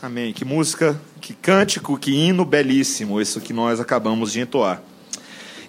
Amém. Que música, que cântico, que hino belíssimo, isso que nós acabamos de entoar.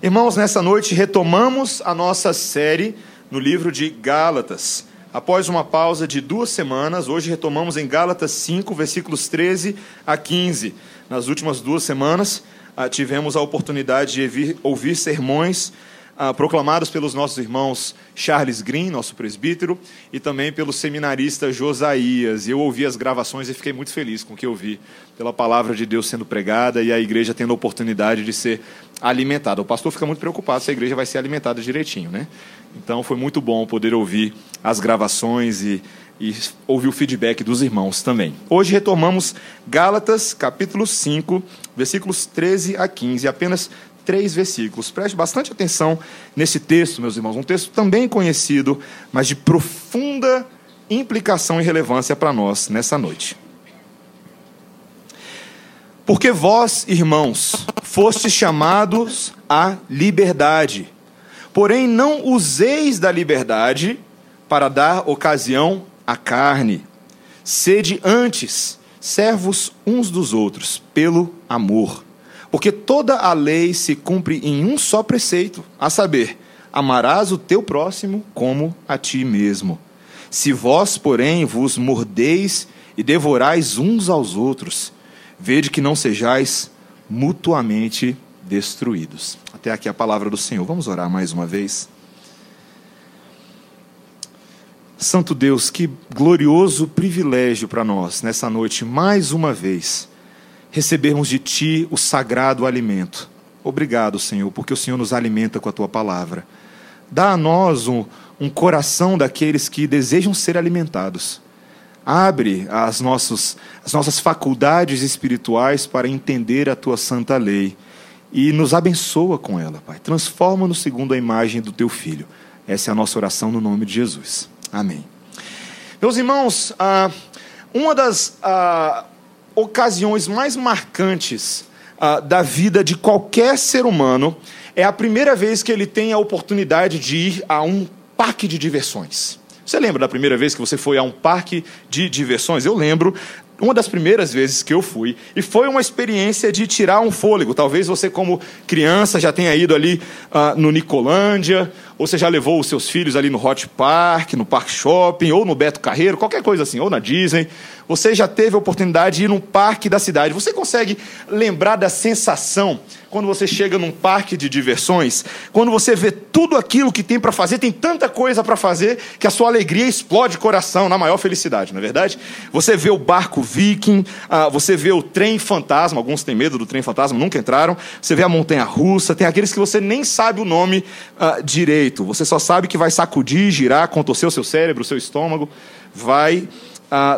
Irmãos, nessa noite retomamos a nossa série no livro de Gálatas. Após uma pausa de duas semanas, hoje retomamos em Gálatas 5, versículos 13 a 15. Nas últimas duas semanas, ah, tivemos a oportunidade de ouvir sermões ah, proclamados pelos nossos irmãos Charles Green, nosso presbítero, e também pelo seminarista Josias. E eu ouvi as gravações e fiquei muito feliz com o que eu vi, pela palavra de Deus sendo pregada e a igreja tendo a oportunidade de ser alimentada. O pastor fica muito preocupado se a igreja vai ser alimentada direitinho, né? Então foi muito bom poder ouvir as gravações e, e ouvir o feedback dos irmãos também. Hoje retomamos Gálatas, capítulo 5, versículos 13 a 15, apenas três versículos. Preste bastante atenção nesse texto, meus irmãos. Um texto também conhecido, mas de profunda implicação e relevância para nós nessa noite. Porque vós, irmãos, fostes chamados à liberdade. Porém, não useis da liberdade para dar ocasião à carne. Sede antes servos uns dos outros, pelo amor. Porque toda a lei se cumpre em um só preceito, a saber, amarás o teu próximo como a ti mesmo. Se vós, porém, vos mordeis e devorais uns aos outros, vede que não sejais mutuamente destruídos. Até aqui a palavra do Senhor. Vamos orar mais uma vez. Santo Deus, que glorioso privilégio para nós nessa noite, mais uma vez recebermos de Ti o sagrado alimento. Obrigado, Senhor, porque o Senhor nos alimenta com a Tua palavra. Dá a nós um, um coração daqueles que desejam ser alimentados. Abre as, nossos, as nossas faculdades espirituais para entender a Tua santa lei e nos abençoa com ela, Pai. Transforma-nos segundo a imagem do Teu Filho. Essa é a nossa oração no nome de Jesus. Amém. Meus irmãos, ah, uma das ah, ocasiões mais marcantes uh, da vida de qualquer ser humano é a primeira vez que ele tem a oportunidade de ir a um parque de diversões. Você lembra da primeira vez que você foi a um parque de diversões? Eu lembro uma das primeiras vezes que eu fui, e foi uma experiência de tirar um fôlego. Talvez você, como criança, já tenha ido ali uh, no Nicolândia, ou você já levou os seus filhos ali no Hot Park, no Park Shopping, ou no Beto Carreiro, qualquer coisa assim, ou na Disney. Você já teve a oportunidade de ir num parque da cidade. Você consegue lembrar da sensação quando você chega num parque de diversões, quando você vê tudo aquilo que tem para fazer, tem tanta coisa para fazer que a sua alegria explode o coração na maior felicidade, não é verdade? Você vê o barco viking, ah, você vê o trem fantasma, alguns têm medo do trem fantasma, nunca entraram. Você vê a montanha russa, tem aqueles que você nem sabe o nome ah, direito, você só sabe que vai sacudir, girar, contorcer o seu cérebro, o seu estômago, vai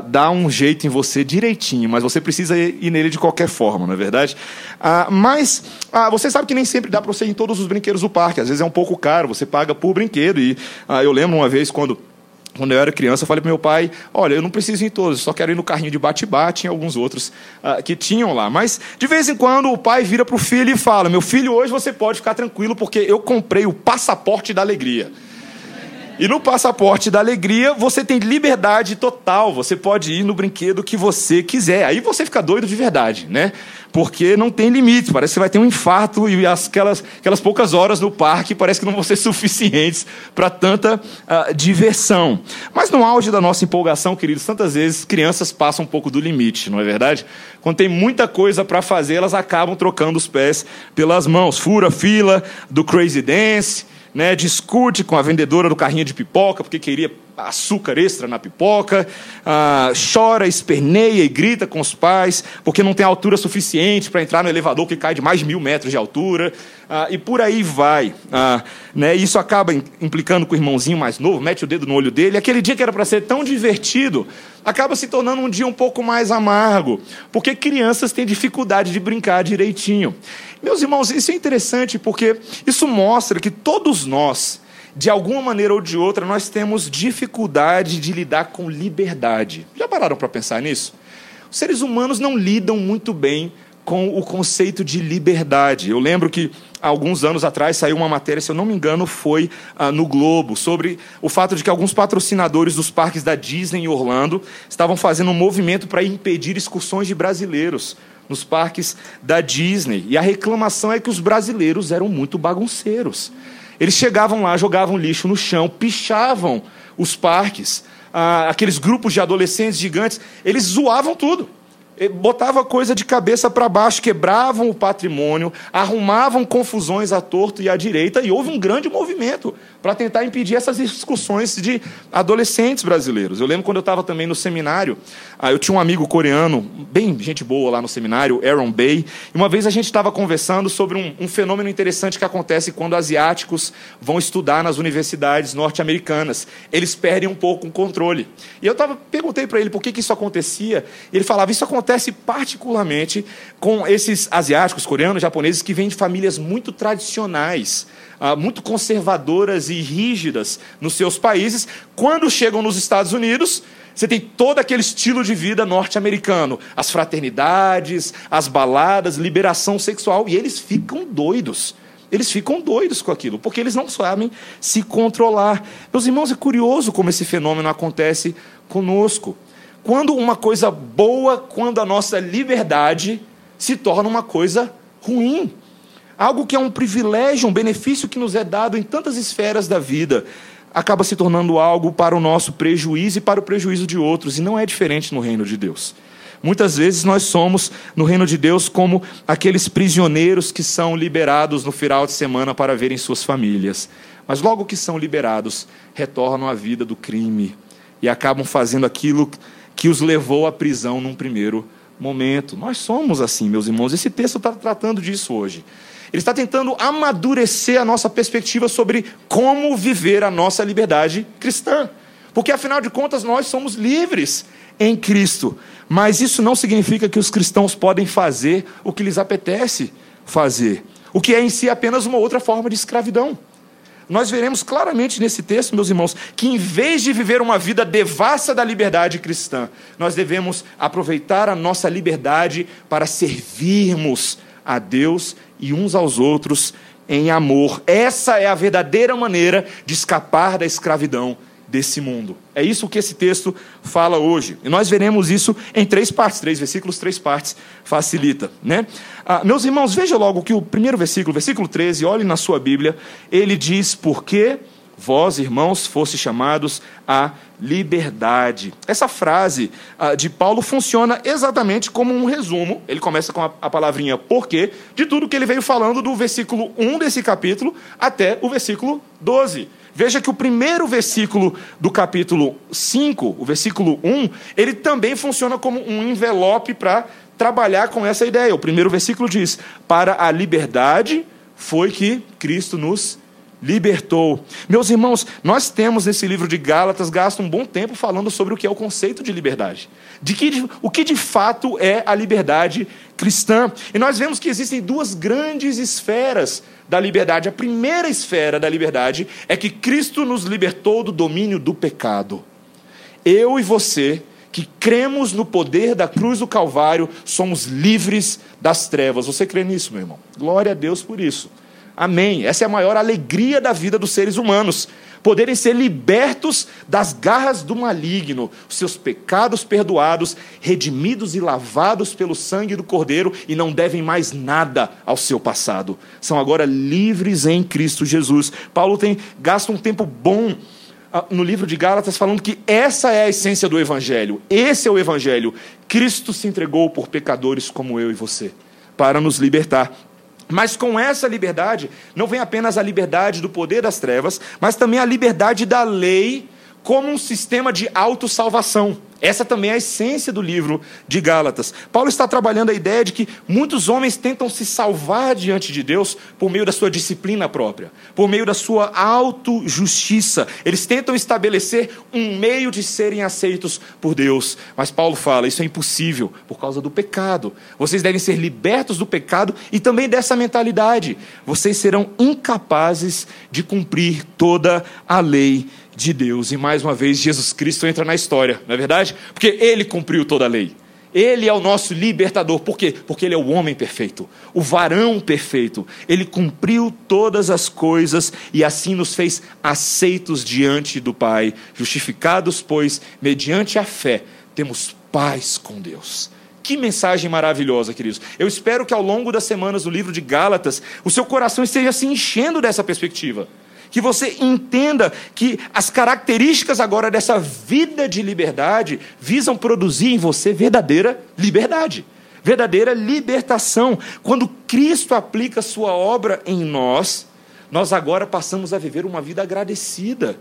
dá um jeito em você direitinho, mas você precisa ir nele de qualquer forma, não é verdade? Ah, mas ah, você sabe que nem sempre dá para você ir em todos os brinquedos do parque, às vezes é um pouco caro, você paga por brinquedo. E ah, eu lembro uma vez quando quando eu era criança, eu falei para meu pai: olha, eu não preciso ir em todos, só quero ir no carrinho de bate-bate, em alguns outros que tinham lá. Mas, de vez em quando, o pai vira para o filho e fala: meu filho, hoje você pode ficar tranquilo, porque eu comprei o passaporte da alegria. E no passaporte da alegria, você tem liberdade total. Você pode ir no brinquedo que você quiser. Aí você fica doido de verdade, né? Porque não tem limite. Parece que vai ter um infarto e aquelas, aquelas poucas horas no parque parece que não vão ser suficientes para tanta uh, diversão. Mas no auge da nossa empolgação, queridos, tantas vezes crianças passam um pouco do limite, não é verdade? Quando tem muita coisa para fazer, elas acabam trocando os pés pelas mãos. Fura fila do Crazy Dance né, discute com a vendedora do carrinho de pipoca porque queria açúcar extra na pipoca, ah, chora, esperneia e grita com os pais porque não tem altura suficiente para entrar no elevador que cai de mais de mil metros de altura, ah, e por aí vai. Ah, né, isso acaba implicando com o irmãozinho mais novo, mete o dedo no olho dele, aquele dia que era para ser tão divertido acaba se tornando um dia um pouco mais amargo, porque crianças têm dificuldade de brincar direitinho. Meus irmãos, isso é interessante porque isso mostra que todos nós, de alguma maneira ou de outra, nós temos dificuldade de lidar com liberdade. Já pararam para pensar nisso? Os seres humanos não lidam muito bem com o conceito de liberdade. Eu lembro que alguns anos atrás, saiu uma matéria, se eu não me engano, foi ah, no Globo, sobre o fato de que alguns patrocinadores dos parques da Disney em Orlando estavam fazendo um movimento para impedir excursões de brasileiros nos parques da Disney. E a reclamação é que os brasileiros eram muito bagunceiros. Eles chegavam lá, jogavam lixo no chão, pichavam os parques. Ah, aqueles grupos de adolescentes gigantes, eles zoavam tudo botava coisa de cabeça para baixo, quebravam o patrimônio, arrumavam confusões à torto e à direita, e houve um grande movimento para tentar impedir essas discussões de adolescentes brasileiros. Eu lembro quando eu estava também no seminário, ah, eu tinha um amigo coreano, bem gente boa lá no seminário, Aaron Bay, e uma vez a gente estava conversando sobre um, um fenômeno interessante que acontece quando asiáticos vão estudar nas universidades norte-americanas. Eles perdem um pouco o controle. E eu tava, perguntei para ele por que, que isso acontecia, e ele falava: Isso acontece particularmente com esses asiáticos, coreanos, japoneses, que vêm de famílias muito tradicionais ah, muito conservadoras e rígidas nos seus países, quando chegam nos Estados Unidos, você tem todo aquele estilo de vida norte-americano, as fraternidades, as baladas, liberação sexual, e eles ficam doidos. Eles ficam doidos com aquilo, porque eles não sabem se controlar. Meus irmãos, é curioso como esse fenômeno acontece conosco. Quando uma coisa boa, quando a nossa liberdade se torna uma coisa ruim algo que é um privilégio, um benefício que nos é dado em tantas esferas da vida, acaba se tornando algo para o nosso prejuízo e para o prejuízo de outros, e não é diferente no reino de Deus. Muitas vezes nós somos, no reino de Deus, como aqueles prisioneiros que são liberados no final de semana para verem suas famílias. Mas logo que são liberados, retornam à vida do crime e acabam fazendo aquilo que os levou à prisão num primeiro momento. Nós somos assim, meus irmãos. Esse texto está tratando disso hoje. Ele está tentando amadurecer a nossa perspectiva sobre como viver a nossa liberdade cristã. Porque, afinal de contas, nós somos livres em Cristo. Mas isso não significa que os cristãos podem fazer o que lhes apetece fazer. O que é em si apenas uma outra forma de escravidão. Nós veremos claramente nesse texto, meus irmãos, que em vez de viver uma vida devassa da liberdade cristã, nós devemos aproveitar a nossa liberdade para servirmos a Deus e uns aos outros em amor. Essa é a verdadeira maneira de escapar da escravidão desse mundo. É isso que esse texto fala hoje. E nós veremos isso em três partes, três versículos, três partes, facilita. Né? Ah, meus irmãos, veja logo que o primeiro versículo, versículo 13, olhe na sua Bíblia, ele diz: Porque vós, irmãos, fosse chamados à liberdade. Essa frase uh, de Paulo funciona exatamente como um resumo. Ele começa com a, a palavrinha porquê, de tudo que ele veio falando do versículo 1 desse capítulo até o versículo 12. Veja que o primeiro versículo do capítulo 5, o versículo 1, ele também funciona como um envelope para trabalhar com essa ideia. O primeiro versículo diz: Para a liberdade foi que Cristo nos libertou. Meus irmãos, nós temos nesse livro de Gálatas gasto um bom tempo falando sobre o que é o conceito de liberdade. De que, o que de fato é a liberdade cristã. E nós vemos que existem duas grandes esferas da liberdade. A primeira esfera da liberdade é que Cristo nos libertou do domínio do pecado. Eu e você, que cremos no poder da cruz do Calvário, somos livres das trevas. Você crê nisso, meu irmão? Glória a Deus por isso. Amém. Essa é a maior alegria da vida dos seres humanos. Poderem ser libertos das garras do maligno, seus pecados perdoados, redimidos e lavados pelo sangue do Cordeiro e não devem mais nada ao seu passado. São agora livres em Cristo Jesus. Paulo tem gasta um tempo bom ah, no livro de Gálatas falando que essa é a essência do evangelho. Esse é o evangelho. Cristo se entregou por pecadores como eu e você, para nos libertar. Mas com essa liberdade, não vem apenas a liberdade do poder das trevas, mas também a liberdade da lei como um sistema de autossalvação. Essa também é a essência do livro de Gálatas. Paulo está trabalhando a ideia de que muitos homens tentam se salvar diante de Deus por meio da sua disciplina própria, por meio da sua autojustiça. Eles tentam estabelecer um meio de serem aceitos por Deus. Mas Paulo fala: isso é impossível por causa do pecado. Vocês devem ser libertos do pecado e também dessa mentalidade. Vocês serão incapazes de cumprir toda a lei de Deus. E mais uma vez, Jesus Cristo entra na história, não é verdade? Porque ele cumpriu toda a lei. Ele é o nosso libertador. Por quê? Porque ele é o homem perfeito, o varão perfeito. Ele cumpriu todas as coisas e assim nos fez aceitos diante do Pai, justificados, pois, mediante a fé, temos paz com Deus. Que mensagem maravilhosa, queridos. Eu espero que ao longo das semanas do livro de Gálatas, o seu coração esteja se enchendo dessa perspectiva que você entenda que as características agora dessa vida de liberdade visam produzir em você verdadeira liberdade, verdadeira libertação. Quando Cristo aplica sua obra em nós, nós agora passamos a viver uma vida agradecida,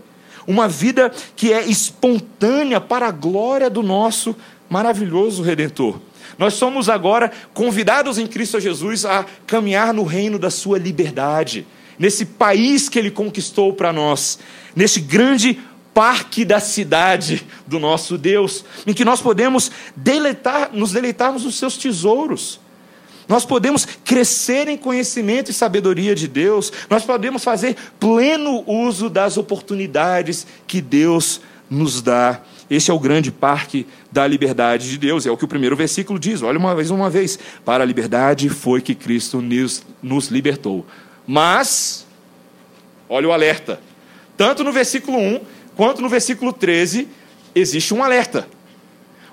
uma vida que é espontânea para a glória do nosso maravilhoso redentor. Nós somos agora convidados em Cristo Jesus a caminhar no reino da sua liberdade nesse país que ele conquistou para nós, nesse grande parque da cidade do nosso Deus, em que nós podemos deleitar, nos deleitarmos nos seus tesouros. Nós podemos crescer em conhecimento e sabedoria de Deus, nós podemos fazer pleno uso das oportunidades que Deus nos dá. Este é o grande parque da liberdade de Deus, é o que o primeiro versículo diz. Olha uma vez, uma vez. Para a liberdade foi que Cristo nos, nos libertou. Mas, olha o alerta. Tanto no versículo 1 quanto no versículo 13, existe um alerta.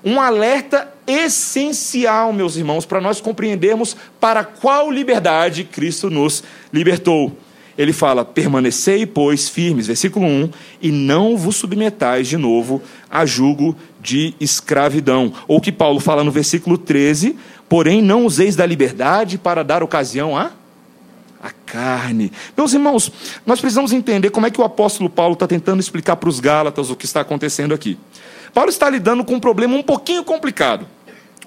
Um alerta essencial, meus irmãos, para nós compreendermos para qual liberdade Cristo nos libertou. Ele fala: permanecei, pois, firmes, versículo 1, e não vos submetais de novo a jugo de escravidão. Ou que Paulo fala no versículo 13: porém, não useis da liberdade para dar ocasião a a carne. Meus irmãos, nós precisamos entender como é que o apóstolo Paulo está tentando explicar para os Gálatas o que está acontecendo aqui. Paulo está lidando com um problema um pouquinho complicado.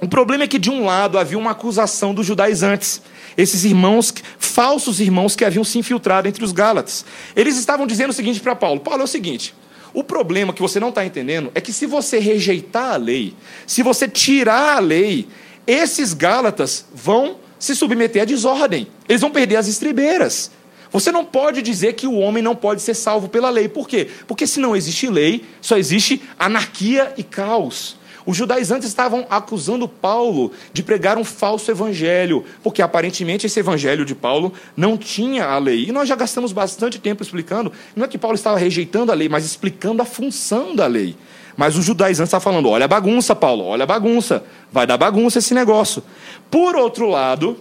O problema é que, de um lado, havia uma acusação dos judaizantes, esses irmãos, falsos irmãos que haviam se infiltrado entre os Gálatas. Eles estavam dizendo o seguinte para Paulo: Paulo, é o seguinte. O problema que você não está entendendo é que se você rejeitar a lei, se você tirar a lei, esses Gálatas vão se submeter à desordem. Eles vão perder as estribeiras. Você não pode dizer que o homem não pode ser salvo pela lei. Por quê? Porque se não existe lei, só existe anarquia e caos. Os judaizantes estavam acusando Paulo de pregar um falso evangelho, porque aparentemente esse evangelho de Paulo não tinha a lei. E nós já gastamos bastante tempo explicando, não é que Paulo estava rejeitando a lei, mas explicando a função da lei. Mas os judaizantes estavam falando: olha a bagunça, Paulo, olha a bagunça, vai dar bagunça esse negócio. Por outro lado,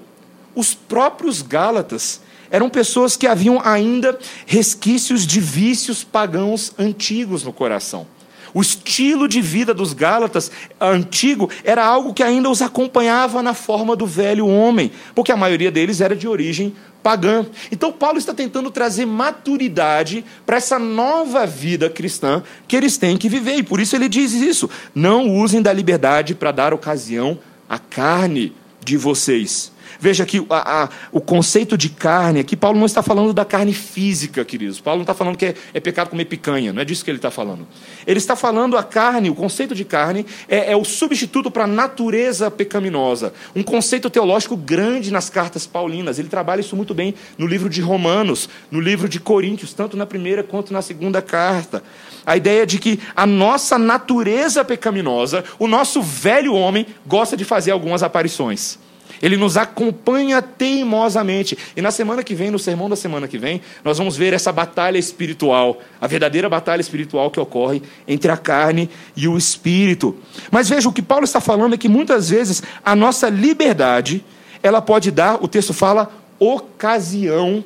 os próprios Gálatas eram pessoas que haviam ainda resquícios de vícios pagãos antigos no coração. O estilo de vida dos Gálatas antigo era algo que ainda os acompanhava na forma do velho homem, porque a maioria deles era de origem pagã. Então, Paulo está tentando trazer maturidade para essa nova vida cristã que eles têm que viver, e por isso ele diz isso: não usem da liberdade para dar ocasião à carne de vocês. Veja que a, a, o conceito de carne aqui, Paulo não está falando da carne física, queridos. Paulo não está falando que é, é pecado comer picanha, não é disso que ele está falando. Ele está falando a carne, o conceito de carne é, é o substituto para a natureza pecaminosa. Um conceito teológico grande nas cartas paulinas. Ele trabalha isso muito bem no livro de Romanos, no livro de Coríntios, tanto na primeira quanto na segunda carta. A ideia de que a nossa natureza pecaminosa, o nosso velho homem, gosta de fazer algumas aparições. Ele nos acompanha teimosamente. E na semana que vem, no sermão da semana que vem, nós vamos ver essa batalha espiritual, a verdadeira batalha espiritual que ocorre entre a carne e o espírito. Mas veja, o que Paulo está falando é que muitas vezes a nossa liberdade, ela pode dar, o texto fala, ocasião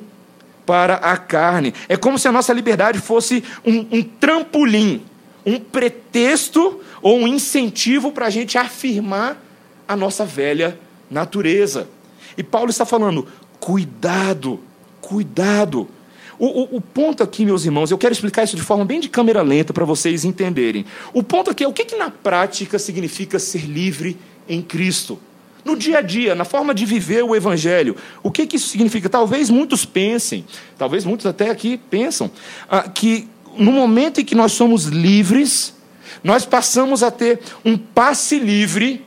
para a carne. É como se a nossa liberdade fosse um, um trampolim, um pretexto ou um incentivo para a gente afirmar a nossa velha natureza. E Paulo está falando: cuidado, cuidado. O, o, o, ponto aqui, meus irmãos, eu quero explicar isso de forma bem de câmera lenta para vocês entenderem. O ponto aqui é o que, que na prática significa ser livre em Cristo. No dia a dia, na forma de viver o Evangelho. O que, que isso significa? Talvez muitos pensem, talvez muitos até aqui pensam, ah, que no momento em que nós somos livres, nós passamos a ter um passe livre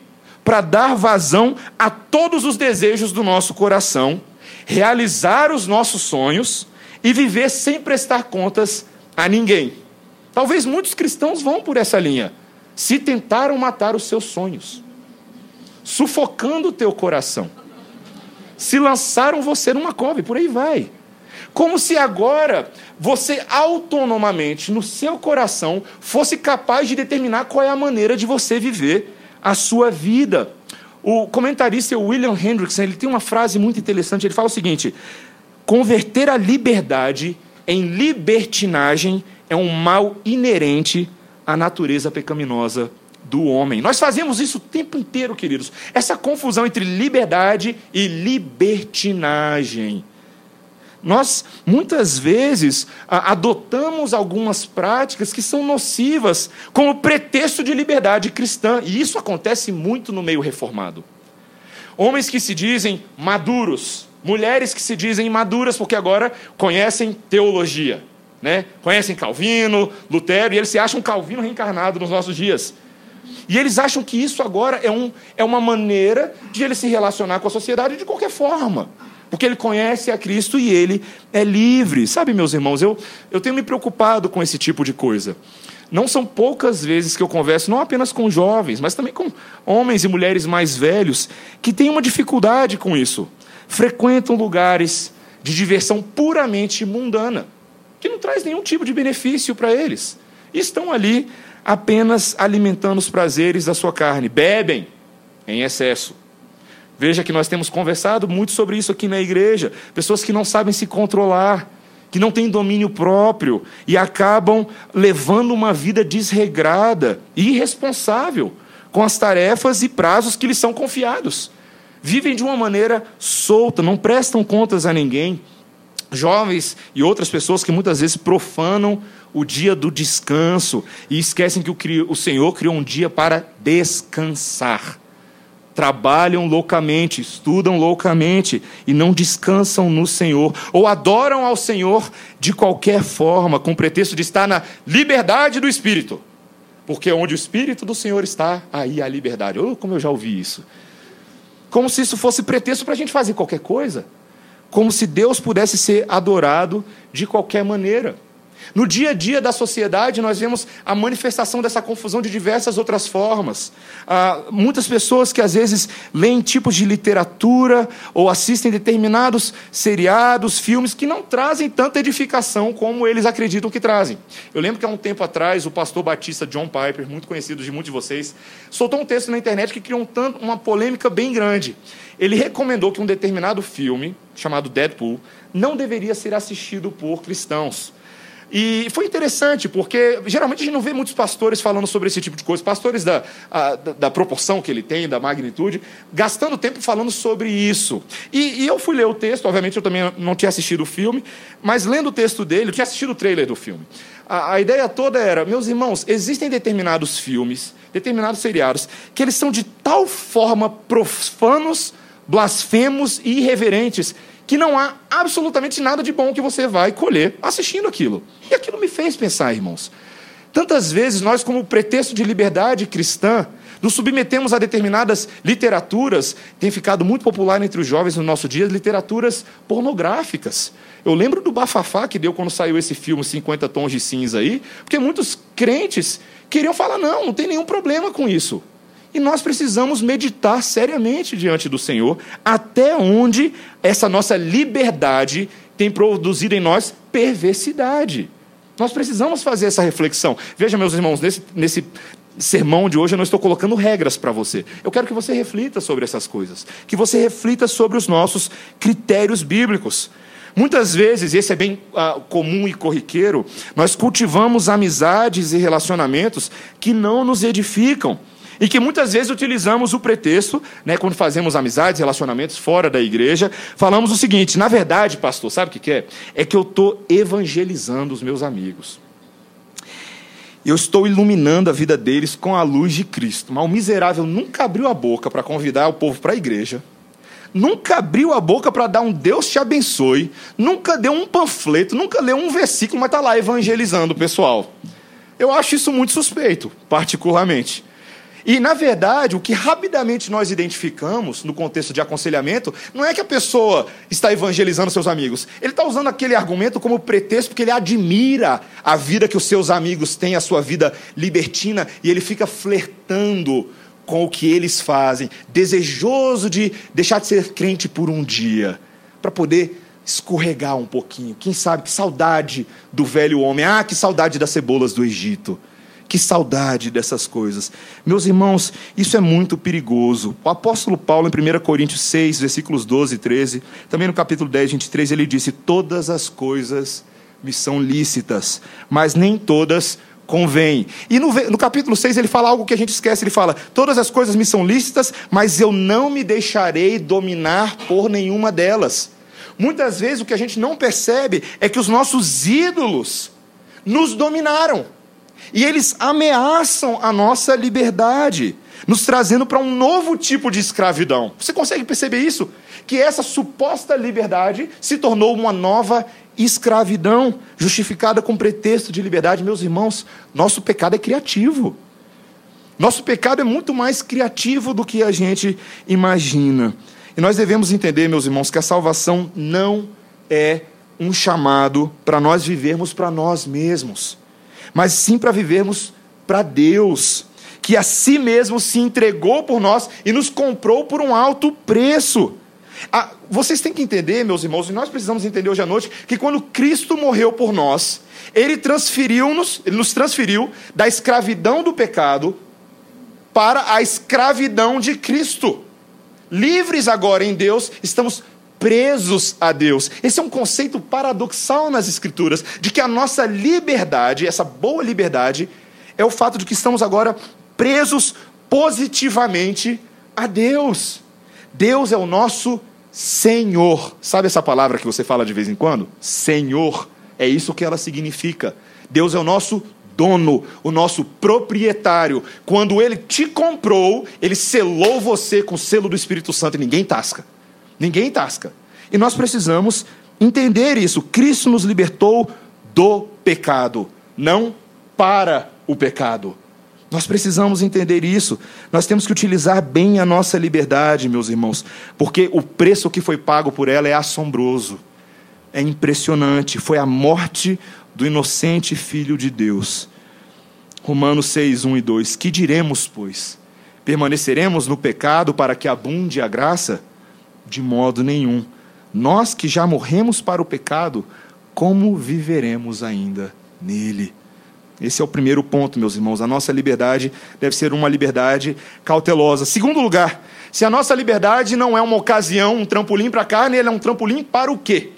para dar vazão a todos os desejos do nosso coração, realizar os nossos sonhos e viver sem prestar contas a ninguém. Talvez muitos cristãos vão por essa linha. Se tentaram matar os seus sonhos. sufocando o teu coração. Se lançaram você numa cova, e por aí vai. Como se agora você autonomamente, no seu coração, fosse capaz de determinar qual é a maneira de você viver a sua vida. O comentarista William Hendrickson ele tem uma frase muito interessante. Ele fala o seguinte: converter a liberdade em libertinagem é um mal inerente à natureza pecaminosa do homem. Nós fazemos isso o tempo inteiro, queridos. Essa confusão entre liberdade e libertinagem. Nós, muitas vezes, adotamos algumas práticas que são nocivas como pretexto de liberdade cristã, e isso acontece muito no meio reformado. Homens que se dizem maduros, mulheres que se dizem maduras porque agora conhecem teologia, né? conhecem Calvino, Lutero, e eles se acham Calvino reencarnado nos nossos dias. E eles acham que isso agora é, um, é uma maneira de ele se relacionar com a sociedade de qualquer forma porque ele conhece a Cristo e ele é livre. Sabe, meus irmãos, eu, eu tenho me preocupado com esse tipo de coisa. Não são poucas vezes que eu converso, não apenas com jovens, mas também com homens e mulheres mais velhos, que têm uma dificuldade com isso. Frequentam lugares de diversão puramente mundana, que não traz nenhum tipo de benefício para eles. E estão ali apenas alimentando os prazeres da sua carne. Bebem em excesso Veja que nós temos conversado muito sobre isso aqui na igreja. Pessoas que não sabem se controlar, que não têm domínio próprio e acabam levando uma vida desregrada e irresponsável com as tarefas e prazos que lhes são confiados. Vivem de uma maneira solta, não prestam contas a ninguém. Jovens e outras pessoas que muitas vezes profanam o dia do descanso e esquecem que o Senhor criou um dia para descansar trabalham loucamente, estudam loucamente e não descansam no Senhor, ou adoram ao Senhor de qualquer forma, com pretexto de estar na liberdade do Espírito. Porque onde o Espírito do Senhor está, aí há liberdade. Oh, como eu já ouvi isso. Como se isso fosse pretexto para a gente fazer qualquer coisa. Como se Deus pudesse ser adorado de qualquer maneira. No dia a dia da sociedade, nós vemos a manifestação dessa confusão de diversas outras formas. Ah, muitas pessoas que às vezes leem tipos de literatura ou assistem determinados seriados, filmes que não trazem tanta edificação como eles acreditam que trazem. Eu lembro que há um tempo atrás, o pastor batista John Piper, muito conhecido de muitos de vocês, soltou um texto na internet que criou um tanto, uma polêmica bem grande. Ele recomendou que um determinado filme, chamado Deadpool, não deveria ser assistido por cristãos e foi interessante, porque geralmente a gente não vê muitos pastores falando sobre esse tipo de coisa, pastores da, a, da, da, proporção que ele tem, da magnitude, gastando tempo falando sobre isso. E, e, eu fui ler o texto, obviamente eu também não tinha assistido o filme, mas lendo o texto dele, eu tinha assistido o trailer do filme. A, a ideia toda era, meus irmãos, existem determinados filmes, determinados seriados, que eles são de tal forma profanos, blasfemos e irreverentes que não há absolutamente nada de bom que você vai colher assistindo aquilo. E aquilo me fez pensar, irmãos. Tantas vezes nós, como pretexto de liberdade cristã, nos submetemos a determinadas literaturas, tem ficado muito popular entre os jovens no nosso dia, literaturas pornográficas. Eu lembro do bafafá que deu quando saiu esse filme 50 Tons de Cinza aí, porque muitos crentes queriam falar: não, não tem nenhum problema com isso. E nós precisamos meditar seriamente diante do Senhor até onde essa nossa liberdade tem produzido em nós perversidade. Nós precisamos fazer essa reflexão. Veja, meus irmãos, nesse, nesse sermão de hoje eu não estou colocando regras para você. Eu quero que você reflita sobre essas coisas. Que você reflita sobre os nossos critérios bíblicos. Muitas vezes, esse é bem uh, comum e corriqueiro, nós cultivamos amizades e relacionamentos que não nos edificam. E que muitas vezes utilizamos o pretexto, né, quando fazemos amizades, relacionamentos fora da igreja, falamos o seguinte: na verdade, pastor, sabe o que é? É que eu estou evangelizando os meus amigos. Eu estou iluminando a vida deles com a luz de Cristo. Mas o miserável nunca abriu a boca para convidar o povo para a igreja, nunca abriu a boca para dar um Deus te abençoe, nunca deu um panfleto, nunca leu um versículo, mas está lá evangelizando o pessoal. Eu acho isso muito suspeito, particularmente. E, na verdade, o que rapidamente nós identificamos no contexto de aconselhamento não é que a pessoa está evangelizando seus amigos. Ele está usando aquele argumento como pretexto porque ele admira a vida que os seus amigos têm, a sua vida libertina, e ele fica flertando com o que eles fazem, desejoso de deixar de ser crente por um dia, para poder escorregar um pouquinho. Quem sabe que saudade do velho homem. Ah, que saudade das cebolas do Egito. Que saudade dessas coisas. Meus irmãos, isso é muito perigoso. O apóstolo Paulo, em 1 Coríntios 6, versículos 12 e 13, também no capítulo 10, 23, ele disse: Todas as coisas me são lícitas, mas nem todas convêm. E no, no capítulo 6 ele fala algo que a gente esquece: ele fala: Todas as coisas me são lícitas, mas eu não me deixarei dominar por nenhuma delas. Muitas vezes o que a gente não percebe é que os nossos ídolos nos dominaram. E eles ameaçam a nossa liberdade, nos trazendo para um novo tipo de escravidão. Você consegue perceber isso? Que essa suposta liberdade se tornou uma nova escravidão, justificada com pretexto de liberdade. Meus irmãos, nosso pecado é criativo. Nosso pecado é muito mais criativo do que a gente imagina. E nós devemos entender, meus irmãos, que a salvação não é um chamado para nós vivermos para nós mesmos mas sim para vivermos para Deus, que a si mesmo se entregou por nós e nos comprou por um alto preço. Ah, vocês têm que entender, meus irmãos, e nós precisamos entender hoje à noite, que quando Cristo morreu por nós, Ele transferiu-nos, Ele nos transferiu da escravidão do pecado para a escravidão de Cristo. Livres agora em Deus, estamos presos a Deus. Esse é um conceito paradoxal nas Escrituras, de que a nossa liberdade, essa boa liberdade, é o fato de que estamos agora presos positivamente a Deus. Deus é o nosso Senhor. Sabe essa palavra que você fala de vez em quando? Senhor. É isso que ela significa. Deus é o nosso dono, o nosso proprietário. Quando ele te comprou, ele selou você com o selo do Espírito Santo e ninguém tasca. Ninguém tasca. E nós precisamos entender isso. Cristo nos libertou do pecado, não para o pecado. Nós precisamos entender isso. Nós temos que utilizar bem a nossa liberdade, meus irmãos, porque o preço que foi pago por ela é assombroso, é impressionante. Foi a morte do inocente Filho de Deus. Romanos 6, 1 e 2. Que diremos, pois? Permaneceremos no pecado para que abunde a graça? De modo nenhum. Nós que já morremos para o pecado, como viveremos ainda nele? Esse é o primeiro ponto, meus irmãos. A nossa liberdade deve ser uma liberdade cautelosa. Segundo lugar, se a nossa liberdade não é uma ocasião, um trampolim para a carne, ela é um trampolim para o quê?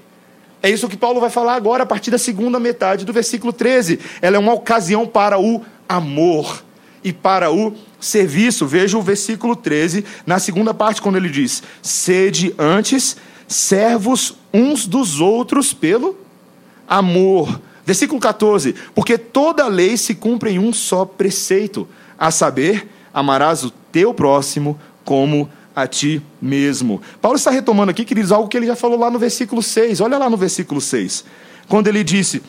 É isso que Paulo vai falar agora, a partir da segunda metade do versículo 13. Ela é uma ocasião para o amor e para o serviço. Veja o versículo 13, na segunda parte, quando ele diz: Sede antes servos uns dos outros pelo amor. Versículo 14: Porque toda lei se cumpre em um só preceito, a saber, amarás o teu próximo como a ti mesmo. Paulo está retomando aqui, queridos, algo que ele já falou lá no versículo 6. Olha lá no versículo 6. Quando ele disse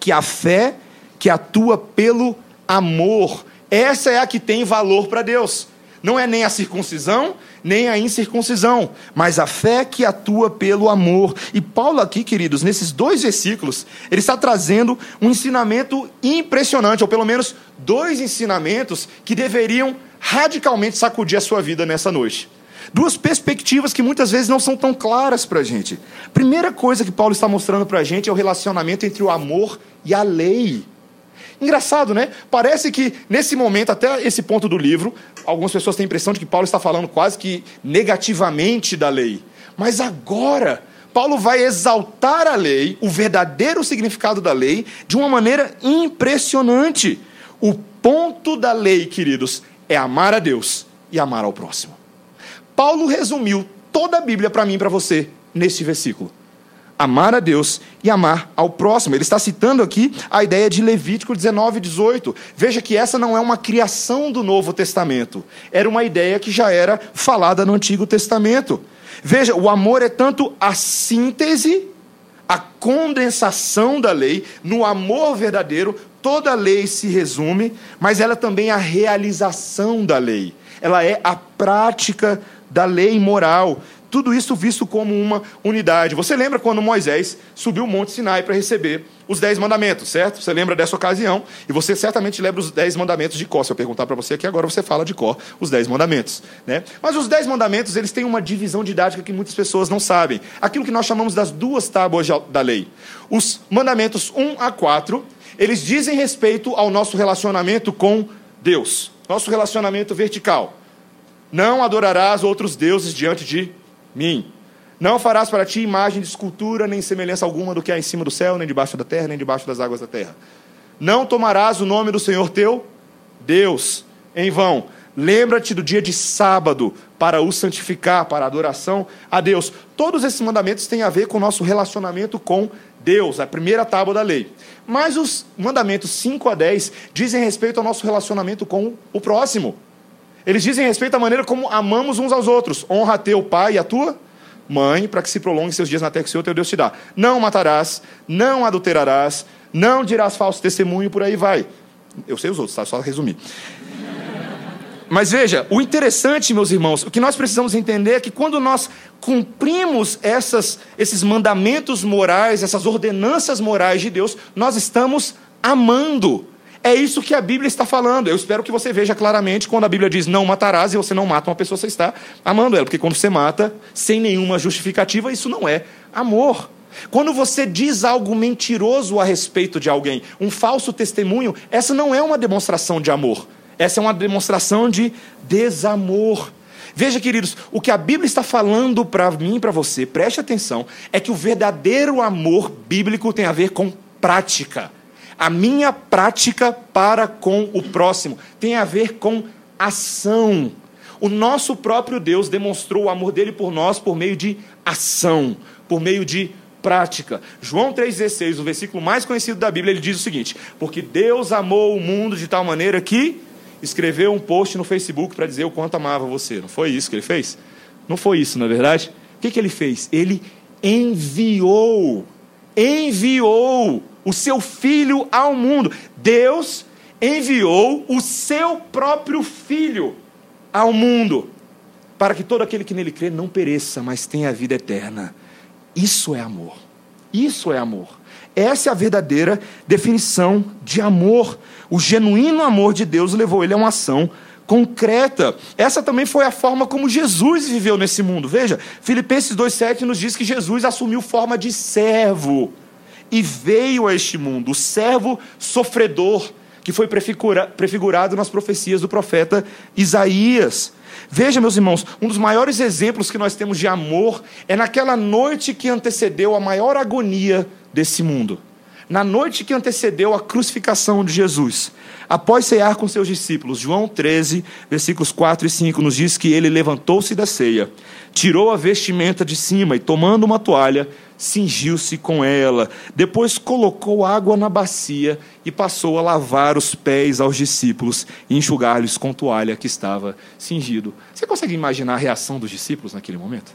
que a fé que atua pelo amor essa é a que tem valor para Deus. Não é nem a circuncisão, nem a incircuncisão, mas a fé que atua pelo amor. E Paulo, aqui, queridos, nesses dois versículos, ele está trazendo um ensinamento impressionante, ou pelo menos dois ensinamentos que deveriam radicalmente sacudir a sua vida nessa noite. Duas perspectivas que muitas vezes não são tão claras para a gente. Primeira coisa que Paulo está mostrando para a gente é o relacionamento entre o amor e a lei. Engraçado, né? Parece que nesse momento, até esse ponto do livro, algumas pessoas têm a impressão de que Paulo está falando quase que negativamente da lei. Mas agora, Paulo vai exaltar a lei, o verdadeiro significado da lei, de uma maneira impressionante. O ponto da lei, queridos, é amar a Deus e amar ao próximo. Paulo resumiu toda a Bíblia para mim e para você neste versículo amar a Deus e amar ao próximo. Ele está citando aqui a ideia de Levítico 19, 18. Veja que essa não é uma criação do Novo Testamento, era uma ideia que já era falada no Antigo Testamento. Veja, o amor é tanto a síntese, a condensação da lei, no amor verdadeiro, toda a lei se resume, mas ela também é a realização da lei. Ela é a prática da lei moral tudo isso visto como uma unidade. Você lembra quando Moisés subiu o Monte Sinai para receber os dez mandamentos, certo? Você lembra dessa ocasião? E você certamente lembra os dez mandamentos de cor. Se eu perguntar para você aqui agora, você fala de cor os dez mandamentos. Né? Mas os dez mandamentos, eles têm uma divisão didática que muitas pessoas não sabem. Aquilo que nós chamamos das duas tábuas da lei. Os mandamentos 1 a 4, eles dizem respeito ao nosso relacionamento com Deus. Nosso relacionamento vertical. Não adorarás outros deuses diante de mim. Não farás para ti imagem de escultura, nem semelhança alguma do que há em cima do céu, nem debaixo da terra, nem debaixo das águas da terra. Não tomarás o nome do Senhor teu Deus em vão. Lembra-te do dia de sábado para o santificar, para a adoração a Deus. Todos esses mandamentos têm a ver com o nosso relacionamento com Deus, a primeira tábua da lei. Mas os mandamentos 5 a 10 dizem respeito ao nosso relacionamento com o próximo. Eles dizem respeito à maneira como amamos uns aos outros. Honra teu pai e a tua mãe, para que se prolongue seus dias na terra que o Senhor teu Deus te dá. Não matarás, não adulterarás, não dirás falso testemunho, por aí vai. Eu sei os outros, tá? Só resumir. Mas veja, o interessante, meus irmãos, o que nós precisamos entender é que quando nós cumprimos essas, esses mandamentos morais, essas ordenanças morais de Deus, nós estamos amando. É isso que a Bíblia está falando. Eu espero que você veja claramente quando a Bíblia diz não matarás e você não mata uma pessoa, você está amando ela. Porque quando você mata, sem nenhuma justificativa, isso não é amor. Quando você diz algo mentiroso a respeito de alguém, um falso testemunho, essa não é uma demonstração de amor. Essa é uma demonstração de desamor. Veja, queridos, o que a Bíblia está falando para mim e para você, preste atenção, é que o verdadeiro amor bíblico tem a ver com prática. A minha prática para com o próximo tem a ver com ação. O nosso próprio Deus demonstrou o amor dele por nós por meio de ação, por meio de prática. João 3,16, o versículo mais conhecido da Bíblia, ele diz o seguinte: Porque Deus amou o mundo de tal maneira que escreveu um post no Facebook para dizer o quanto amava você. Não foi isso que ele fez? Não foi isso, na é verdade? O que, que ele fez? Ele enviou, enviou o seu filho ao mundo. Deus enviou o seu próprio filho ao mundo, para que todo aquele que nele crê não pereça, mas tenha a vida eterna. Isso é amor. Isso é amor. Essa é a verdadeira definição de amor. O genuíno amor de Deus levou ele a uma ação concreta. Essa também foi a forma como Jesus viveu nesse mundo. Veja, Filipenses 2,7 nos diz que Jesus assumiu forma de servo e veio a este mundo, o servo sofredor, que foi prefigurado nas profecias do profeta Isaías. Veja, meus irmãos, um dos maiores exemplos que nós temos de amor é naquela noite que antecedeu a maior agonia desse mundo. Na noite que antecedeu a crucificação de Jesus, após cear com seus discípulos, João 13, versículos 4 e 5 nos diz que ele levantou-se da ceia, tirou a vestimenta de cima e, tomando uma toalha, cingiu-se com ela. Depois colocou água na bacia e passou a lavar os pés aos discípulos e enxugar-lhes com toalha que estava cingido. Você consegue imaginar a reação dos discípulos naquele momento?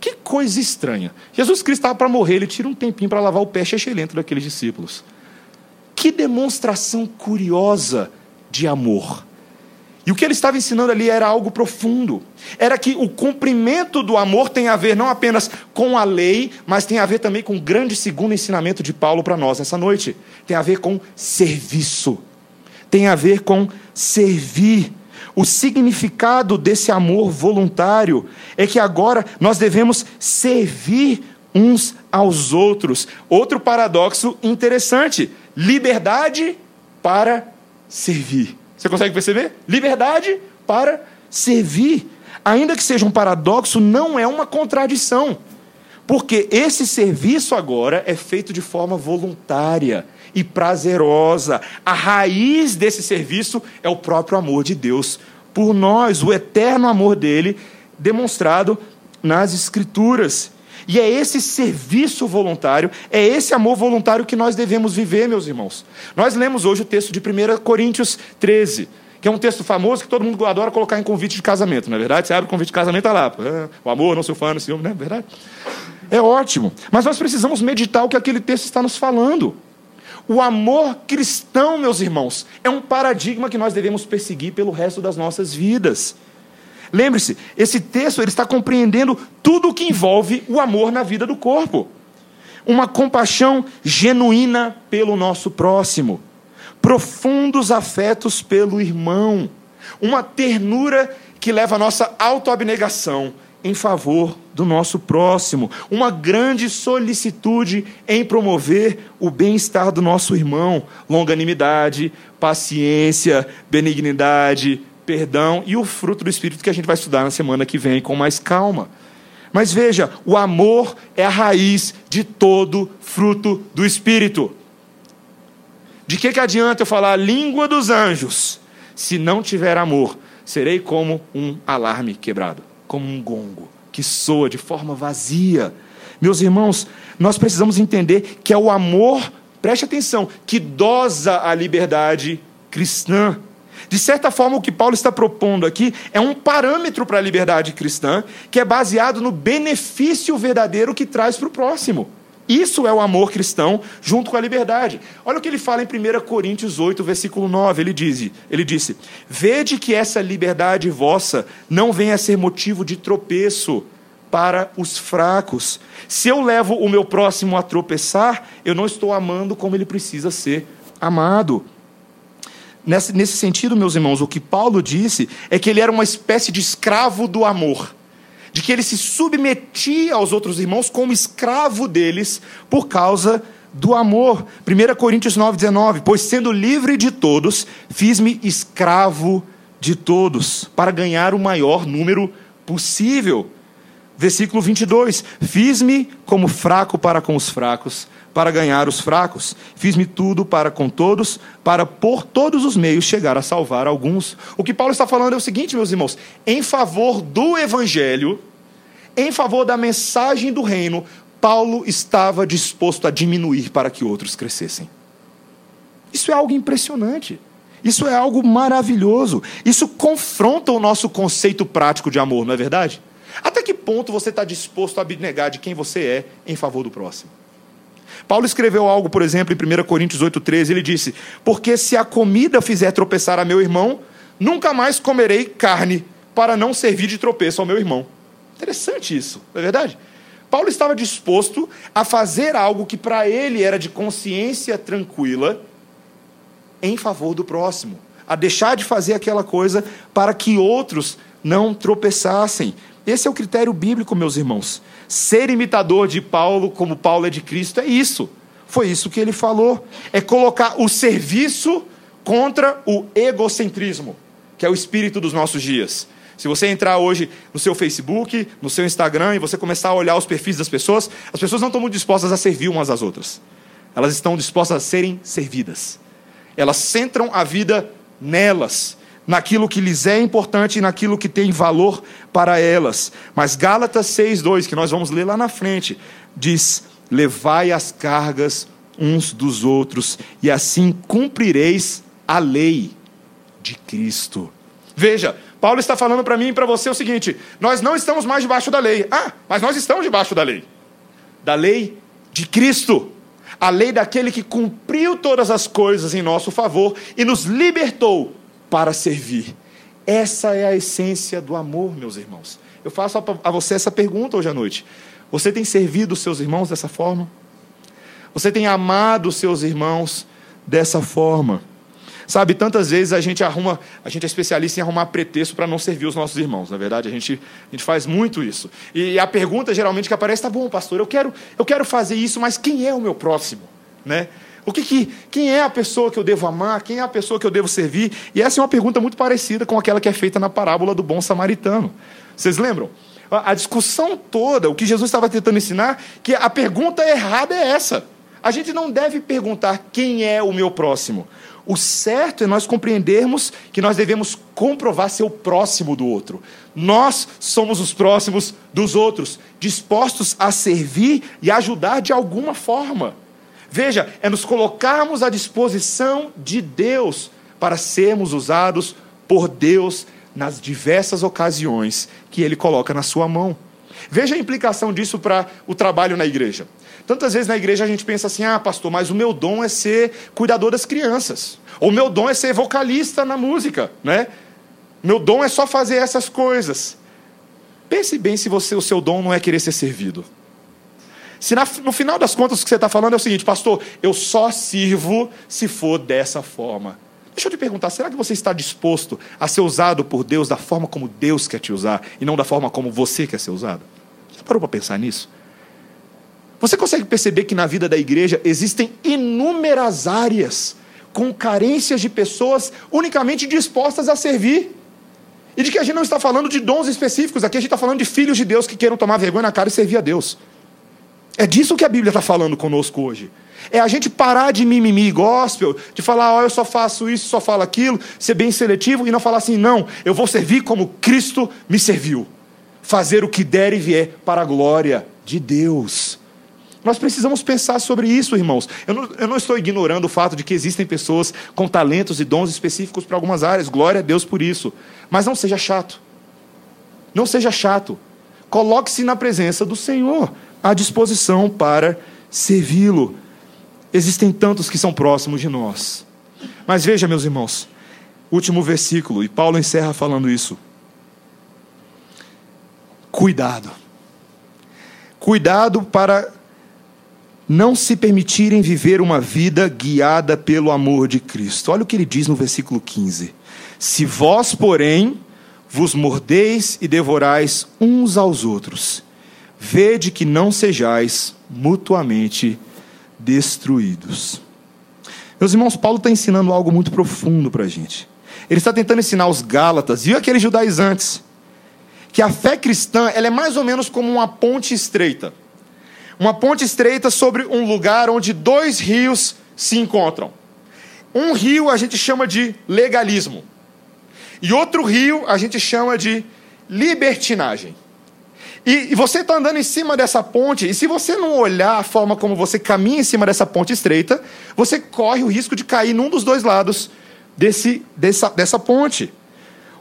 Que coisa estranha. Jesus Cristo estava para morrer, ele tira um tempinho para lavar o pé chechelento daqueles discípulos. Que demonstração curiosa de amor. E o que ele estava ensinando ali era algo profundo. Era que o cumprimento do amor tem a ver não apenas com a lei, mas tem a ver também com o grande segundo ensinamento de Paulo para nós nessa noite. Tem a ver com serviço. Tem a ver com servir. O significado desse amor voluntário é que agora nós devemos servir uns aos outros. Outro paradoxo interessante: liberdade para servir. Você consegue perceber? Liberdade para servir. Ainda que seja um paradoxo, não é uma contradição. Porque esse serviço agora é feito de forma voluntária e prazerosa. A raiz desse serviço é o próprio amor de Deus por nós, o eterno amor dele demonstrado nas Escrituras. E é esse serviço voluntário, é esse amor voluntário que nós devemos viver, meus irmãos. Nós lemos hoje o texto de 1 Coríntios 13, que é um texto famoso que todo mundo adora colocar em convite de casamento, não é verdade? Você abre o convite de casamento, está lá. É, o amor, não se ufana, ciúme, não é verdade? É ótimo. Mas nós precisamos meditar o que aquele texto está nos falando. O amor cristão, meus irmãos, é um paradigma que nós devemos perseguir pelo resto das nossas vidas. Lembre-se, esse texto ele está compreendendo tudo o que envolve o amor na vida do corpo. Uma compaixão genuína pelo nosso próximo, profundos afetos pelo irmão, uma ternura que leva a nossa autoabnegação em favor do nosso próximo, uma grande solicitude em promover o bem-estar do nosso irmão, longanimidade, paciência, benignidade, perdão e o fruto do Espírito que a gente vai estudar na semana que vem com mais calma. Mas veja, o amor é a raiz de todo fruto do Espírito. De que, que adianta eu falar a língua dos anjos se não tiver amor? Serei como um alarme quebrado, como um gongo que soa de forma vazia. Meus irmãos, nós precisamos entender que é o amor, preste atenção, que dosa a liberdade cristã. De certa forma, o que Paulo está propondo aqui é um parâmetro para a liberdade cristã, que é baseado no benefício verdadeiro que traz para o próximo. Isso é o amor cristão junto com a liberdade. Olha o que ele fala em 1 Coríntios 8, versículo 9. Ele, diz, ele disse: Vede que essa liberdade vossa não venha a ser motivo de tropeço para os fracos. Se eu levo o meu próximo a tropeçar, eu não estou amando como ele precisa ser amado. Nesse, nesse sentido, meus irmãos, o que Paulo disse é que ele era uma espécie de escravo do amor, de que ele se submetia aos outros irmãos como escravo deles por causa do amor. 1 Coríntios 9,19: Pois sendo livre de todos, fiz-me escravo de todos, para ganhar o maior número possível. Versículo 22: Fiz-me como fraco para com os fracos, para ganhar os fracos. Fiz-me tudo para com todos, para por todos os meios chegar a salvar alguns. O que Paulo está falando é o seguinte, meus irmãos: em favor do evangelho, em favor da mensagem do reino, Paulo estava disposto a diminuir para que outros crescessem. Isso é algo impressionante. Isso é algo maravilhoso. Isso confronta o nosso conceito prático de amor, não é verdade? Até que ponto você está disposto a abnegar de quem você é em favor do próximo? Paulo escreveu algo, por exemplo, em 1 Coríntios 8,13, ele disse: Porque se a comida fizer tropeçar a meu irmão, nunca mais comerei carne, para não servir de tropeço ao meu irmão. Interessante isso, não é verdade? Paulo estava disposto a fazer algo que para ele era de consciência tranquila, em favor do próximo, a deixar de fazer aquela coisa para que outros não tropeçassem. Esse é o critério bíblico, meus irmãos. Ser imitador de Paulo, como Paulo é de Cristo, é isso. Foi isso que ele falou. É colocar o serviço contra o egocentrismo, que é o espírito dos nossos dias. Se você entrar hoje no seu Facebook, no seu Instagram e você começar a olhar os perfis das pessoas, as pessoas não estão muito dispostas a servir umas às outras. Elas estão dispostas a serem servidas. Elas centram a vida nelas naquilo que lhes é importante e naquilo que tem valor para elas. Mas Gálatas 6:2, que nós vamos ler lá na frente, diz: "Levai as cargas uns dos outros, e assim cumprireis a lei de Cristo." Veja, Paulo está falando para mim e para você o seguinte: nós não estamos mais debaixo da lei. Ah, mas nós estamos debaixo da lei. Da lei de Cristo. A lei daquele que cumpriu todas as coisas em nosso favor e nos libertou para servir. Essa é a essência do amor, meus irmãos. Eu faço a você essa pergunta hoje à noite. Você tem servido os seus irmãos dessa forma? Você tem amado os seus irmãos dessa forma? Sabe, tantas vezes a gente arruma, a gente é especialista em arrumar pretexto para não servir os nossos irmãos, na é verdade, a gente, a gente faz muito isso. E a pergunta geralmente que aparece, tá bom, pastor, eu quero, eu quero fazer isso, mas quem é o meu próximo? Né? O que, que, quem é a pessoa que eu devo amar? Quem é a pessoa que eu devo servir? E essa é uma pergunta muito parecida com aquela que é feita na parábola do bom samaritano. Vocês lembram? A discussão toda, o que Jesus estava tentando ensinar, que a pergunta errada é essa. A gente não deve perguntar quem é o meu próximo. O certo é nós compreendermos que nós devemos comprovar ser o próximo do outro. Nós somos os próximos dos outros, dispostos a servir e ajudar de alguma forma. Veja, é nos colocarmos à disposição de Deus para sermos usados por Deus nas diversas ocasiões que Ele coloca na sua mão. Veja a implicação disso para o trabalho na igreja. Tantas vezes na igreja a gente pensa assim: ah, pastor, mas o meu dom é ser cuidador das crianças. Ou o meu dom é ser vocalista na música, né? Meu dom é só fazer essas coisas. Pense bem se você, o seu dom não é querer ser servido. Se na, no final das contas o que você está falando é o seguinte, pastor, eu só sirvo se for dessa forma. Deixa eu te perguntar, será que você está disposto a ser usado por Deus da forma como Deus quer te usar e não da forma como você quer ser usado? Você parou para pensar nisso? Você consegue perceber que na vida da igreja existem inúmeras áreas com carências de pessoas unicamente dispostas a servir? E de que a gente não está falando de dons específicos, aqui a gente está falando de filhos de Deus que queiram tomar vergonha na cara e servir a Deus. É disso que a Bíblia está falando conosco hoje. É a gente parar de mimimi gospel, de falar, ó, oh, eu só faço isso, só falo aquilo, ser bem seletivo e não falar assim, não, eu vou servir como Cristo me serviu. Fazer o que der e vier para a glória de Deus. Nós precisamos pensar sobre isso, irmãos. Eu não, eu não, estou ignorando o fato de que existem pessoas com talentos e dons específicos para algumas áreas. Glória a Deus por isso. Mas não seja chato. Não seja chato. Coloque-se na presença do Senhor, à disposição para servi-lo. Existem tantos que são próximos de nós. Mas veja, meus irmãos, último versículo, e Paulo encerra falando isso. Cuidado. Cuidado para não se permitirem viver uma vida guiada pelo amor de Cristo. Olha o que ele diz no versículo 15: Se vós, porém, vos mordeis e devorais uns aos outros, vede que não sejais mutuamente destruídos. Meus irmãos, Paulo está ensinando algo muito profundo para a gente. Ele está tentando ensinar os Gálatas e aqueles judaizantes que a fé cristã ela é mais ou menos como uma ponte estreita uma ponte estreita sobre um lugar onde dois rios se encontram. Um rio a gente chama de legalismo, e outro rio a gente chama de libertinagem. E, e você está andando em cima dessa ponte, e se você não olhar a forma como você caminha em cima dessa ponte estreita, você corre o risco de cair num dos dois lados desse, dessa, dessa ponte.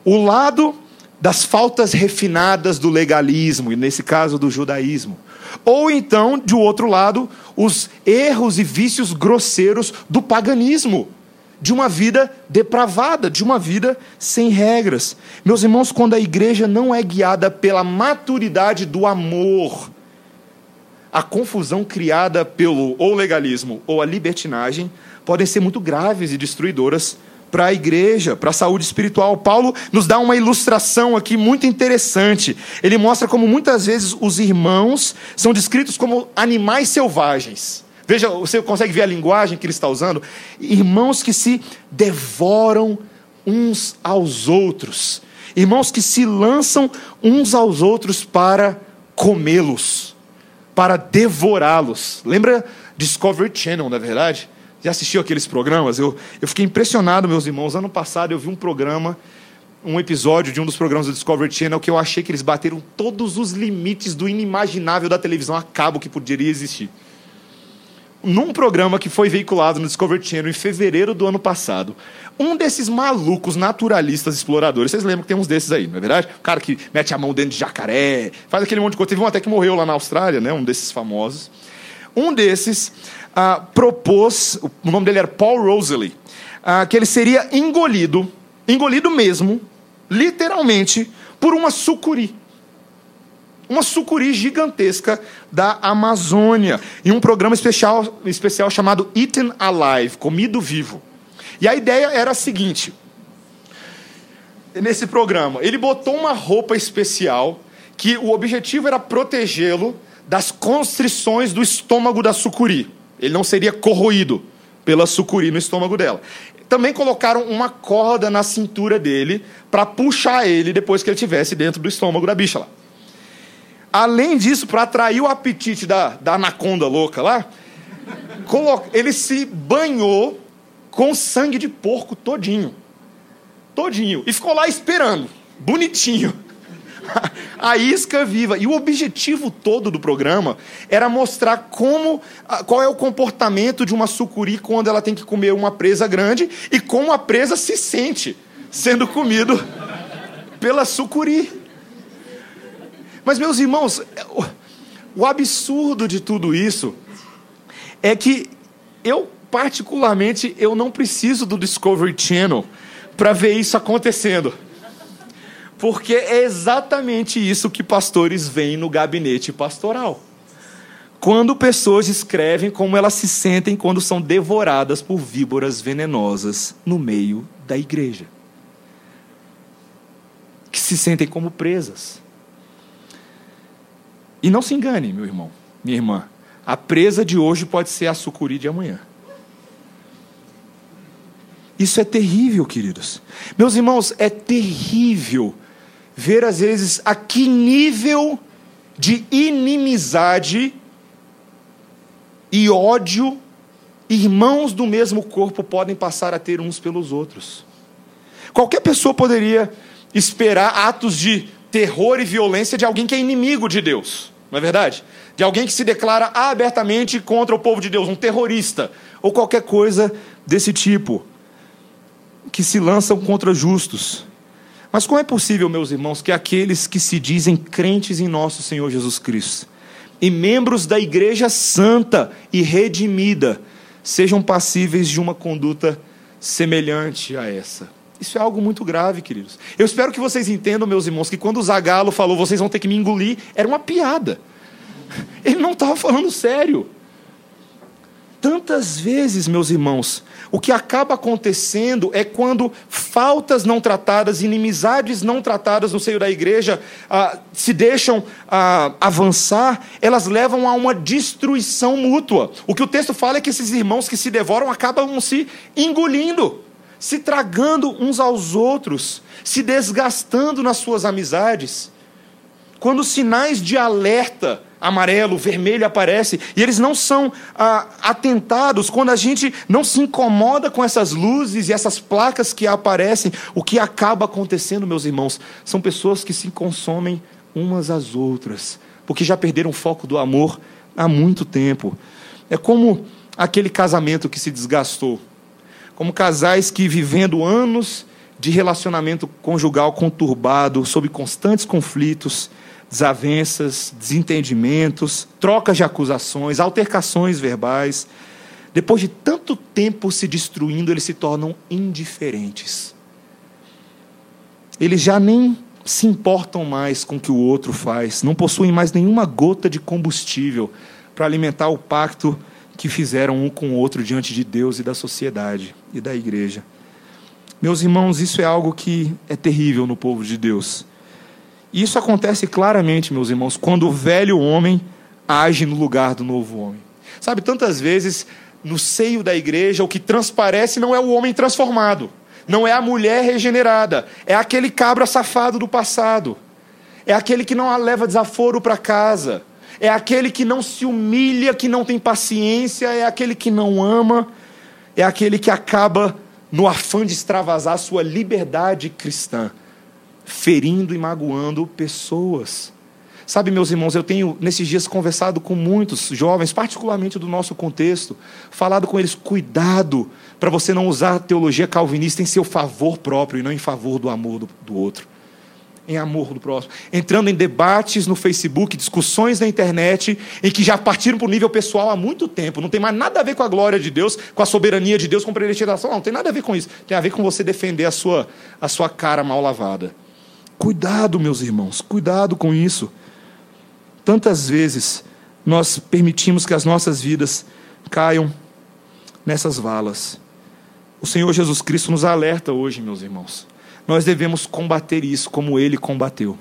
O lado das faltas refinadas do legalismo, e nesse caso do judaísmo. Ou então, de outro lado, os erros e vícios grosseiros do paganismo, de uma vida depravada, de uma vida sem regras. Meus irmãos, quando a igreja não é guiada pela maturidade do amor, a confusão criada pelo ou legalismo ou a libertinagem podem ser muito graves e destruidoras para a igreja, para a saúde espiritual. Paulo nos dá uma ilustração aqui muito interessante. Ele mostra como muitas vezes os irmãos são descritos como animais selvagens. Veja, você consegue ver a linguagem que ele está usando? Irmãos que se devoram uns aos outros. Irmãos que se lançam uns aos outros para comê-los, para devorá-los. Lembra Discovery Channel, na é verdade? Já assistiu aqueles programas? Eu, eu fiquei impressionado, meus irmãos. Ano passado eu vi um programa, um episódio de um dos programas do Discovery Channel que eu achei que eles bateram todos os limites do inimaginável da televisão a cabo que poderia existir. Num programa que foi veiculado no Discovery Channel em fevereiro do ano passado, um desses malucos naturalistas exploradores, vocês lembram que tem uns desses aí, não é verdade? O cara que mete a mão dentro de jacaré, faz aquele monte de coisa. Teve um até que morreu lá na Austrália, né? um desses famosos. Um desses ah, propôs, o nome dele era Paul Rosalie, ah, que ele seria engolido, engolido mesmo, literalmente, por uma sucuri. Uma sucuri gigantesca da Amazônia, em um programa especial, especial chamado Eaten Alive, Comido Vivo. E a ideia era a seguinte: nesse programa, ele botou uma roupa especial que o objetivo era protegê-lo das constrições do estômago da sucuri. Ele não seria corroído pela sucuri no estômago dela. Também colocaram uma corda na cintura dele para puxar ele depois que ele estivesse dentro do estômago da bicha lá. Além disso, para atrair o apetite da, da anaconda louca lá, ele se banhou com sangue de porco todinho. Todinho. E ficou lá esperando, bonitinho a isca viva. E o objetivo todo do programa era mostrar como, qual é o comportamento de uma sucuri quando ela tem que comer uma presa grande e como a presa se sente sendo comido pela sucuri. Mas meus irmãos, o absurdo de tudo isso é que eu particularmente eu não preciso do Discovery Channel para ver isso acontecendo. Porque é exatamente isso que pastores veem no gabinete pastoral. Quando pessoas escrevem como elas se sentem quando são devoradas por víboras venenosas no meio da igreja, que se sentem como presas. E não se engane, meu irmão, minha irmã, a presa de hoje pode ser a sucuri de amanhã. Isso é terrível, queridos. Meus irmãos, é terrível ver às vezes a que nível de inimizade e ódio irmãos do mesmo corpo podem passar a ter uns pelos outros. Qualquer pessoa poderia esperar atos de terror e violência de alguém que é inimigo de Deus, não é verdade? De alguém que se declara abertamente contra o povo de Deus, um terrorista, ou qualquer coisa desse tipo que se lançam contra justos. Mas como é possível, meus irmãos, que aqueles que se dizem crentes em nosso Senhor Jesus Cristo e membros da Igreja Santa e redimida sejam passíveis de uma conduta semelhante a essa? Isso é algo muito grave, queridos. Eu espero que vocês entendam, meus irmãos, que quando o Zagalo falou vocês vão ter que me engolir, era uma piada. Ele não estava falando sério. Tantas vezes, meus irmãos, o que acaba acontecendo é quando faltas não tratadas, inimizades não tratadas no seio da igreja ah, se deixam ah, avançar, elas levam a uma destruição mútua. O que o texto fala é que esses irmãos que se devoram acabam se engolindo, se tragando uns aos outros, se desgastando nas suas amizades. Quando sinais de alerta amarelo, vermelho aparece, e eles não são ah, atentados, quando a gente não se incomoda com essas luzes e essas placas que aparecem, o que acaba acontecendo, meus irmãos, são pessoas que se consomem umas às outras, porque já perderam o foco do amor há muito tempo. É como aquele casamento que se desgastou, como casais que vivendo anos de relacionamento conjugal conturbado, sob constantes conflitos, desavenças, desentendimentos, trocas de acusações, altercações verbais. Depois de tanto tempo se destruindo, eles se tornam indiferentes. Eles já nem se importam mais com o que o outro faz, não possuem mais nenhuma gota de combustível para alimentar o pacto que fizeram um com o outro diante de Deus e da sociedade e da igreja. Meus irmãos, isso é algo que é terrível no povo de Deus. Isso acontece claramente, meus irmãos, quando o velho homem age no lugar do novo homem. Sabe, tantas vezes no seio da igreja o que transparece não é o homem transformado, não é a mulher regenerada, é aquele cabra safado do passado, é aquele que não leva desaforo para casa, é aquele que não se humilha, que não tem paciência, é aquele que não ama, é aquele que acaba no afã de extravasar sua liberdade cristã ferindo e magoando pessoas. Sabe, meus irmãos, eu tenho nesses dias conversado com muitos jovens, particularmente do nosso contexto, falado com eles, cuidado para você não usar a teologia calvinista em seu favor próprio e não em favor do amor do, do outro. Em amor do próximo. Entrando em debates no Facebook, discussões na internet, em que já partiram para o nível pessoal há muito tempo. Não tem mais nada a ver com a glória de Deus, com a soberania de Deus, com a predestinação. Não, não tem nada a ver com isso. Tem a ver com você defender a sua, a sua cara mal lavada. Cuidado, meus irmãos, cuidado com isso. Tantas vezes nós permitimos que as nossas vidas caiam nessas valas. O Senhor Jesus Cristo nos alerta hoje, meus irmãos. Nós devemos combater isso como ele combateu.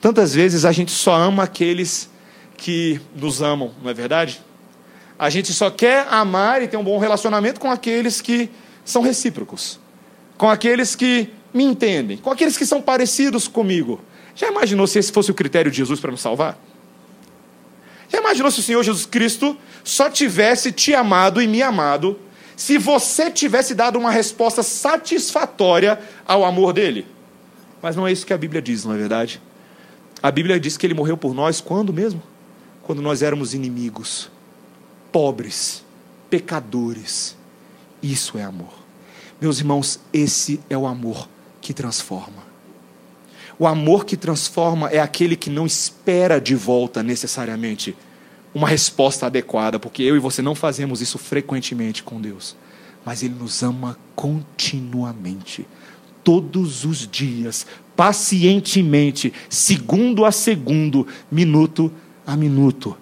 Tantas vezes a gente só ama aqueles que nos amam, não é verdade? A gente só quer amar e ter um bom relacionamento com aqueles que são recíprocos, com aqueles que me entendem, com aqueles que são parecidos comigo. Já imaginou se esse fosse o critério de Jesus para me salvar? Já imaginou se o Senhor Jesus Cristo só tivesse te amado e me amado se você tivesse dado uma resposta satisfatória ao amor dele? Mas não é isso que a Bíblia diz, não é verdade? A Bíblia diz que ele morreu por nós quando mesmo? Quando nós éramos inimigos, pobres, pecadores. Isso é amor. Meus irmãos, esse é o amor que transforma. O amor que transforma é aquele que não espera de volta necessariamente uma resposta adequada, porque eu e você não fazemos isso frequentemente com Deus, mas Ele nos ama continuamente, todos os dias, pacientemente, segundo a segundo, minuto a minuto.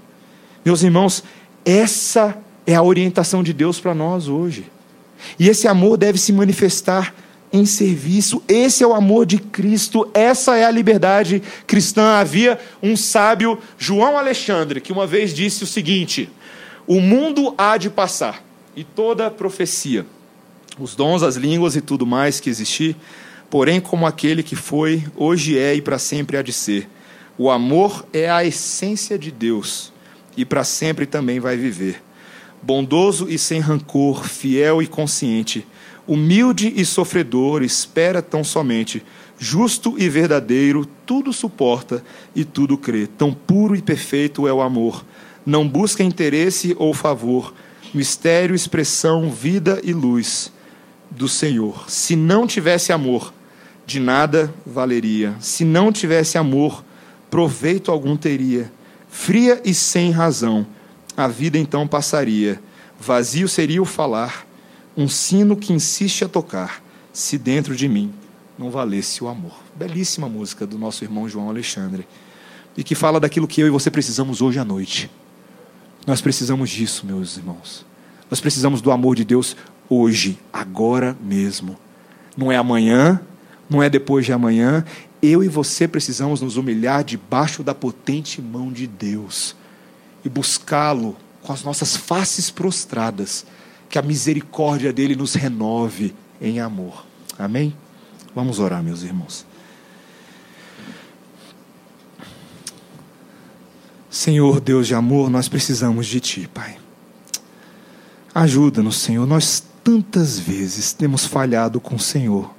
Meus irmãos, essa é a orientação de Deus para nós hoje. E esse amor deve se manifestar em serviço. Esse é o amor de Cristo, essa é a liberdade cristã. Havia um sábio, João Alexandre, que uma vez disse o seguinte: O mundo há de passar, e toda profecia, os dons, as línguas e tudo mais que existir, porém, como aquele que foi, hoje é e para sempre há de ser. O amor é a essência de Deus, e para sempre também vai viver. Bondoso e sem rancor, fiel e consciente humilde e sofredor, espera tão somente, justo e verdadeiro, tudo suporta e tudo crê. Tão puro e perfeito é o amor. Não busca interesse ou favor, mistério, expressão, vida e luz do Senhor. Se não tivesse amor, de nada valeria. Se não tivesse amor, proveito algum teria. Fria e sem razão, a vida então passaria. Vazio seria o falar um sino que insiste a tocar, se dentro de mim não valesse o amor. Belíssima música do nosso irmão João Alexandre. E que fala daquilo que eu e você precisamos hoje à noite. Nós precisamos disso, meus irmãos. Nós precisamos do amor de Deus hoje, agora mesmo. Não é amanhã, não é depois de amanhã. Eu e você precisamos nos humilhar debaixo da potente mão de Deus e buscá-lo com as nossas faces prostradas que a misericórdia dele nos renove em amor. Amém? Vamos orar, meus irmãos. Senhor, Deus de amor, nós precisamos de Ti, Pai. Ajuda-nos, Senhor. Nós tantas vezes temos falhado com o Senhor.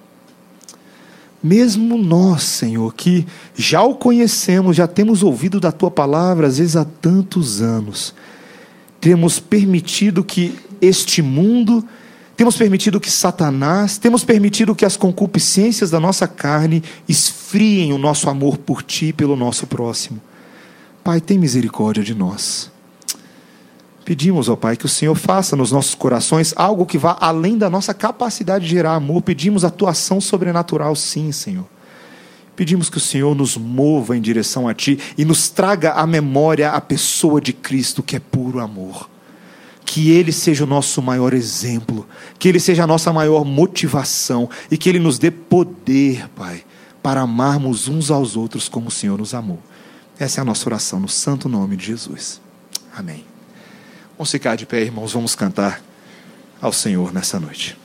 Mesmo nós, Senhor, que já o conhecemos, já temos ouvido da Tua palavra, às vezes há tantos anos, temos permitido que este mundo, temos permitido que Satanás, temos permitido que as concupiscências da nossa carne esfriem o nosso amor por Ti e pelo nosso próximo. Pai, tem misericórdia de nós. Pedimos, ó Pai, que o Senhor faça nos nossos corações algo que vá além da nossa capacidade de gerar amor. Pedimos atuação sobrenatural, sim, Senhor. Pedimos que o Senhor nos mova em direção a Ti e nos traga à memória a pessoa de Cristo, que é puro amor que Ele seja o nosso maior exemplo, que Ele seja a nossa maior motivação e que Ele nos dê poder, Pai, para amarmos uns aos outros como o Senhor nos amou. Essa é a nossa oração no santo nome de Jesus. Amém. Vamos ficar de pé, irmãos, vamos cantar ao Senhor nessa noite.